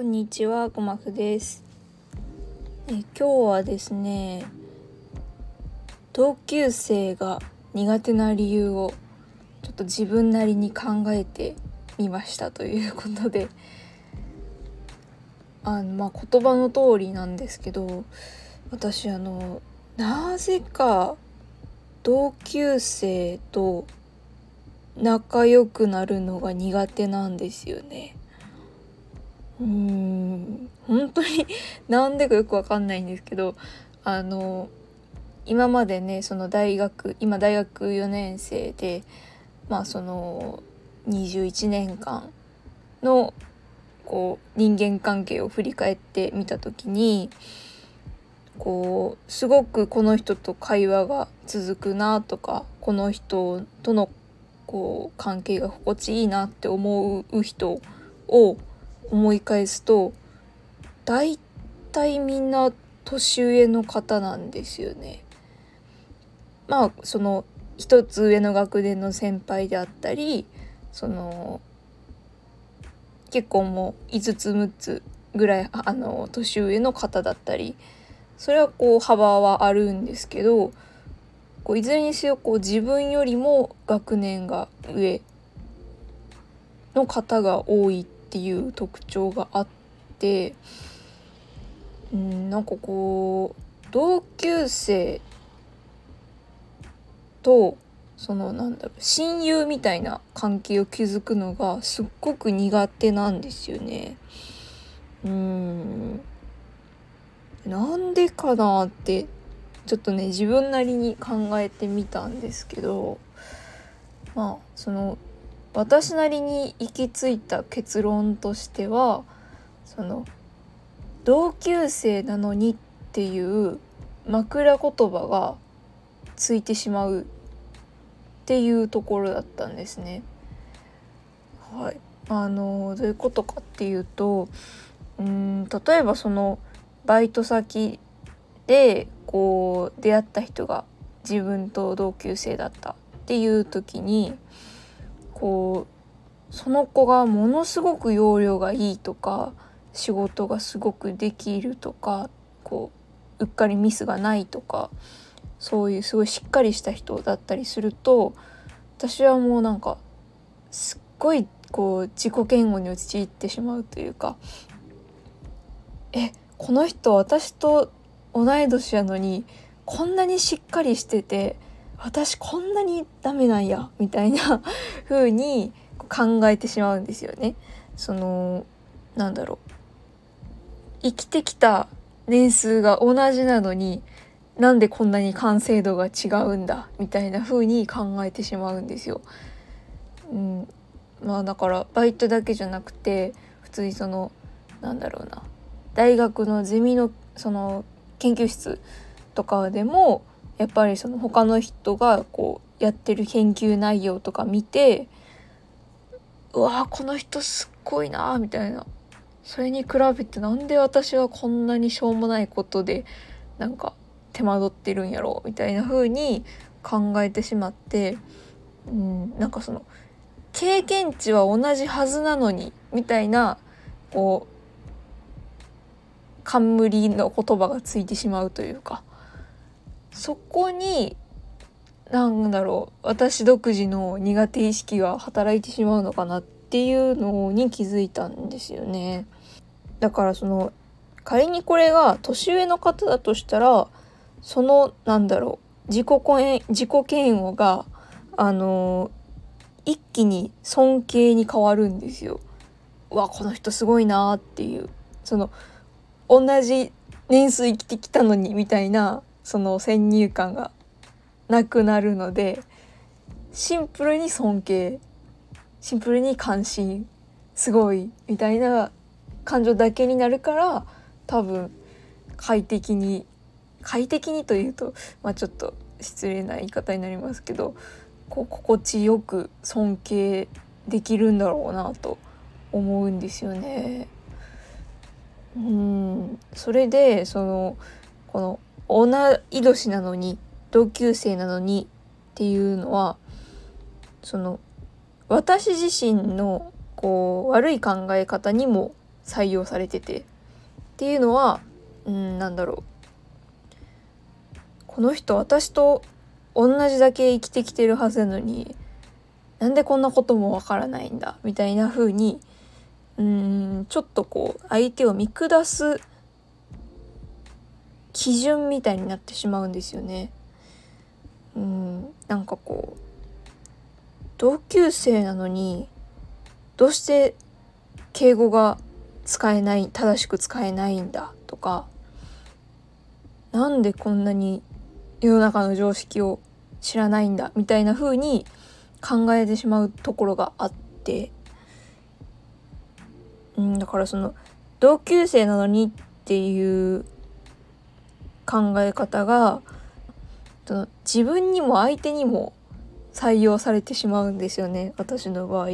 こんにちは、ごまふですえ。今日はですね、同級生が苦手な理由をちょっと自分なりに考えてみましたということで、あのまあ言葉の通りなんですけど、私あのなぜか同級生と仲良くなるのが苦手なんですよね。うーん本当になんでかよくわかんないんですけどあの今までねその大学今大学4年生でまあその21年間のこう人間関係を振り返ってみた時にこうすごくこの人と会話が続くなとかこの人とのこう関係が心地いいなって思う人を思い返すと大体みんな年上の方なんですよね。まあその一つ上の学年の先輩であったりその結構もう5つ6つぐらいあの年上の方だったりそれはこう幅はあるんですけどこういずれにせよこう自分よりも学年が上の方が多いっていう特徴があってうんなんかこう同級生とそのなんだろう親友みたいな関係を築くのがすっごく苦手なんですよね。うんなんでかなってちょっとね自分なりに考えてみたんですけどまあその私なりに行き着いた結論としてはその同級生なのにっていう枕言葉がついてしまうっていうところだったんですね。はい、あのどういうことかっていうとうん例えばそのバイト先でこう出会った人が自分と同級生だったっていう時にこうその子がものすごく容量がいいとか仕事がすごくできるとかこううっかりミスがないとかそういうすごいしっかりした人だったりすると私はもうなんかすっごいこう自己嫌悪に陥ってしまうというかえこの人私と同い年やのにこんなにしっかりしてて私こんなにダメなんやみたいな 風に考えてしまうんですよね。そのなんだろう生きてきた年数が同じなのになんでこんなに完成度が違うんだみたいな風に考えてしまうんですよ。うん、まあだからバイトだけじゃなくて普通にそのなんだろうな大学のゼミのその研究室とかでもやっぱりその他の人がこうやってる研究内容とか見てうわーこの人すっごいなみたいな。それに比べてなんで私はこんなにしょうもないことでなんか手間取ってるんやろうみたいな風に考えてしまってうんなんかその経験値は同じはずなのにみたいなこう冠の言葉がついてしまうというかそこになんだろう私独自の苦手意識が働いてしまうのかなっていうのに気づいたんですよね。だからその仮にこれが年上の方だとしたらそのなんだろう自己自己嫌悪があの一気に尊敬に変わるんですよ。わこの人すごいなっていうその同じ年数生きてきたのにみたいなその先入観がなくなるのでシンプルに尊敬シンプルに関心すごいみたいな感情だけになるから多分快適に快適にというと、まあ、ちょっと失礼な言い方になりますけどこう心地よく尊敬できるんだろうなと思うんですよね。うんそれでそのこの同い年なのに同級生なのにっていうのはその私自身のこう悪い考え方にも採用されててっていうのはうんなんだろう。この人私と同じだけ生きてきてるはずなのになんでこんなこともわからないんだみたいな風にうんちょっとこう相手を見下す基準みたいになってしまうんですよね。うんなんかこう同級生なのにどうして敬語が使えない正しく使えないんだ？とかなんでこんなに世の中の常識を知らないんだ？みたいな風に考えてしまうところがあって、うん、だからその同級生なのにっていう考え方が自分にも相手にも採用されてしまうんですよね私の場合。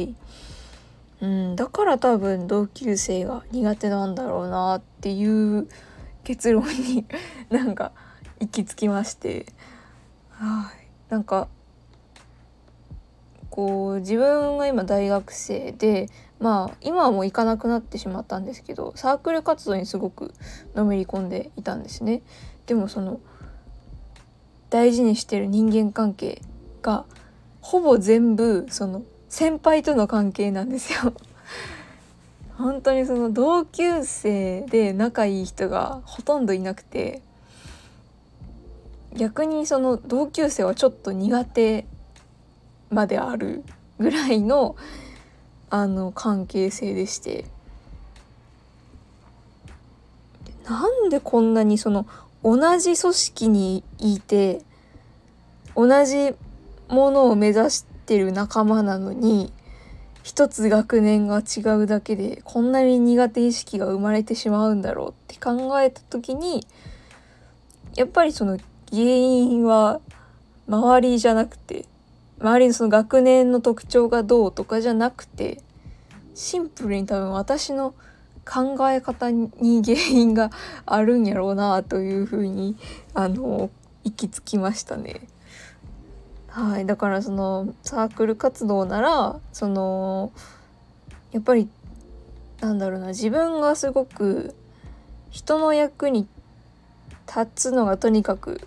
うん、だから多分同級生が苦手なんだろうなっていう結論に なんか行き着きましてはいなんかこう自分が今大学生でまあ今はもう行かなくなってしまったんですけどサークル活動にすごくのめり込んでいたんですね。でもその大事にしてる人間関係がほぼ全部その先輩との関係なんですよ。本当にその同級生で仲いい人がほとんどいなくて逆にその同級生はちょっと苦手まであるぐらいのあの関係性でしてなんでこんなにその同じ組織にいて同じものを目指してる仲間なのに一つ学年が違うだけでこんなに苦手意識が生まれてしまうんだろうって考えた時にやっぱりその原因は周りじゃなくて周りのその学年の特徴がどうとかじゃなくてシンプルに多分私の考え方に原因があるんやろうなというふうにあの行き着きましたね。はい、だからそのサークル活動ならそのやっぱりなんだろうな自分がすごく人の役に立つのがとにかく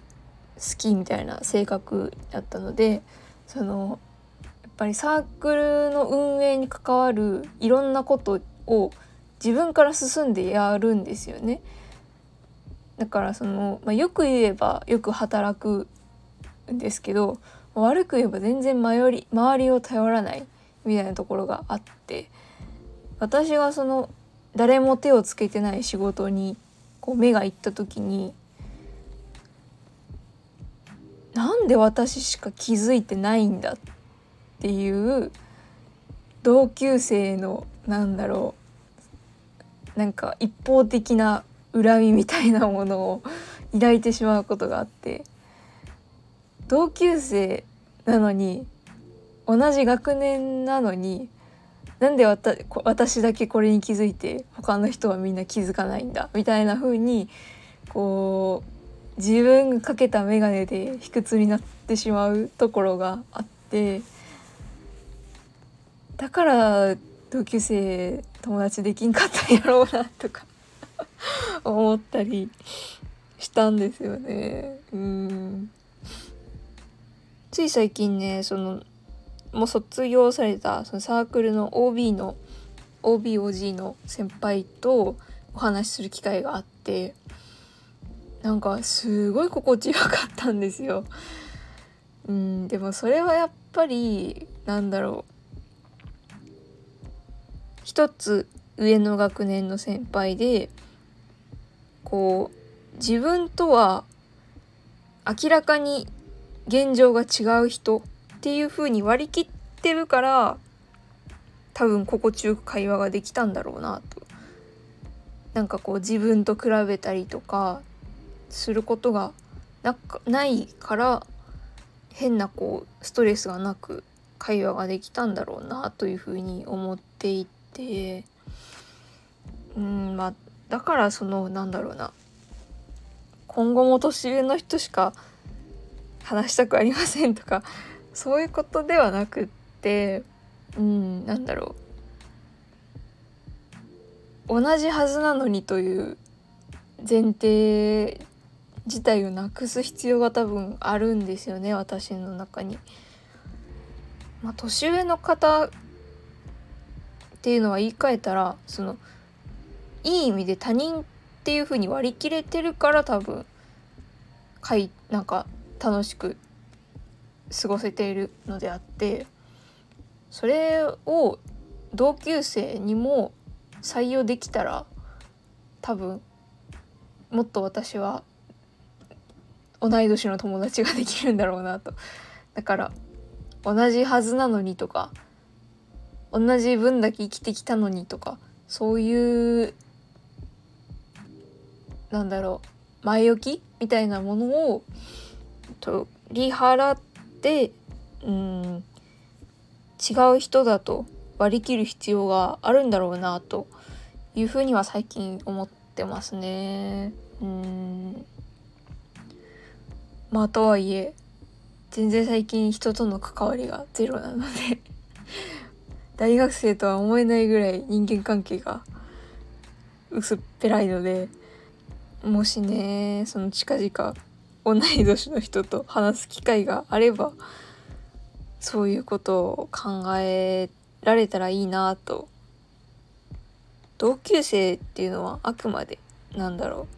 好きみたいな性格だったのでそのやっぱりサークルの運営に関わるいろんなことを自分から進んでやるんですよね。だからその、まあ、よく言えばよく働くんですけど悪く言えば全然周り周りを頼らないみたいなところがあって私がその誰も手をつけてない仕事にこう目がいった時になんで私しか気づいてないんだっていう同級生のなんだろうなんか一方的な恨みみたいなものを抱いてしまうことがあって同級生なのに同じ学年なのになんで私だけこれに気づいて他の人はみんな気づかないんだみたいな風にこう自分がかけた眼鏡で卑屈になってしまうところがあってだから同級生友達できんかったんやろうなとか思ったりしたんですよね。うんつい最近ねそのもう卒業されたそのサークルの OB の OBOG の先輩とお話しする機会があってなんかすごい心地よかったんですよ。うん、でもそれはやっぱりなんだろう一つ上の学年の先輩でこう自分とは明らかに現状が違う人っていう風に割り切ってるから多分心地よく会話ができたんだろうなと。なんかこう自分と比べたりとかすることがなないから変なこうストレスがなく会話ができたんだろうなというふうに思っていてうんまあだからそのなんだろうな今後も年上の人しか話したくありませんとかそういうことではなくってうんなんだろう同じはずなのにという前提自体をなくす必要が多分あるんですよね私の中に。まあ、年上の方っていうのは言い換えたらそのいい意味で他人っていう風に割り切れてるから多分かいなんか楽しく過ごせているのであってそれを同級生にも採用できたら多分もっと私は同い年の友達ができるんだろうなと。だから同じはずなのにとか同じ分だけ生きてきたのにとかそういうなんだろう前置きみたいなものを取り払ってうん違う人だと割り切る必要があるんだろうなというふうには最近思ってますね。うんまあとはいえ全然最近人との関わりがゼロなので大学生とは思えないぐらい人間関係が薄っぺらいのでもしねその近々同い年の人と話す機会があればそういうことを考えられたらいいなと。同級生っていうのはあくまでなんだろう。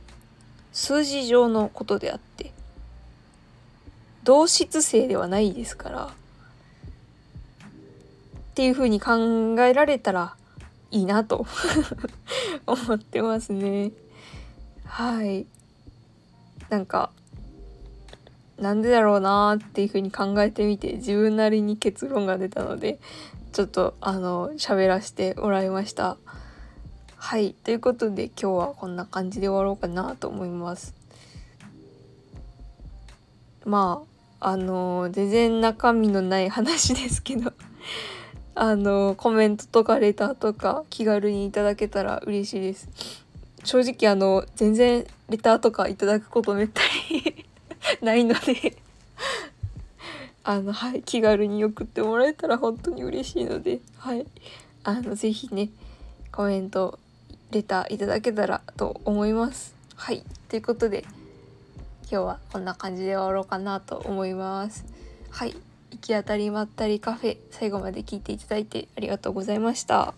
数字上のことであって同質性ではないですからっていうふうに考えられたらいいなと 思ってますね。はい。なんかなんでだろうなーっていうふうに考えてみて自分なりに結論が出たのでちょっとあの喋らせてもらいました。はい。ということで今日はこんな感じで終わろうかなと思います。まああの全然中身のない話ですけど。あのコメントとかレターとか気軽にいただけたら嬉しいです。正直あの全然レターとかいただくことめったに ないので。あのはい気軽に送ってもらえたら本当に嬉しいので。はい。あの是非ねコメントレターいただけたらと思います。はい。ということで今日はこんな感じで終わろうかなと思います。はい。行き当たりまったりカフェ最後まで聞いていただいてありがとうございました。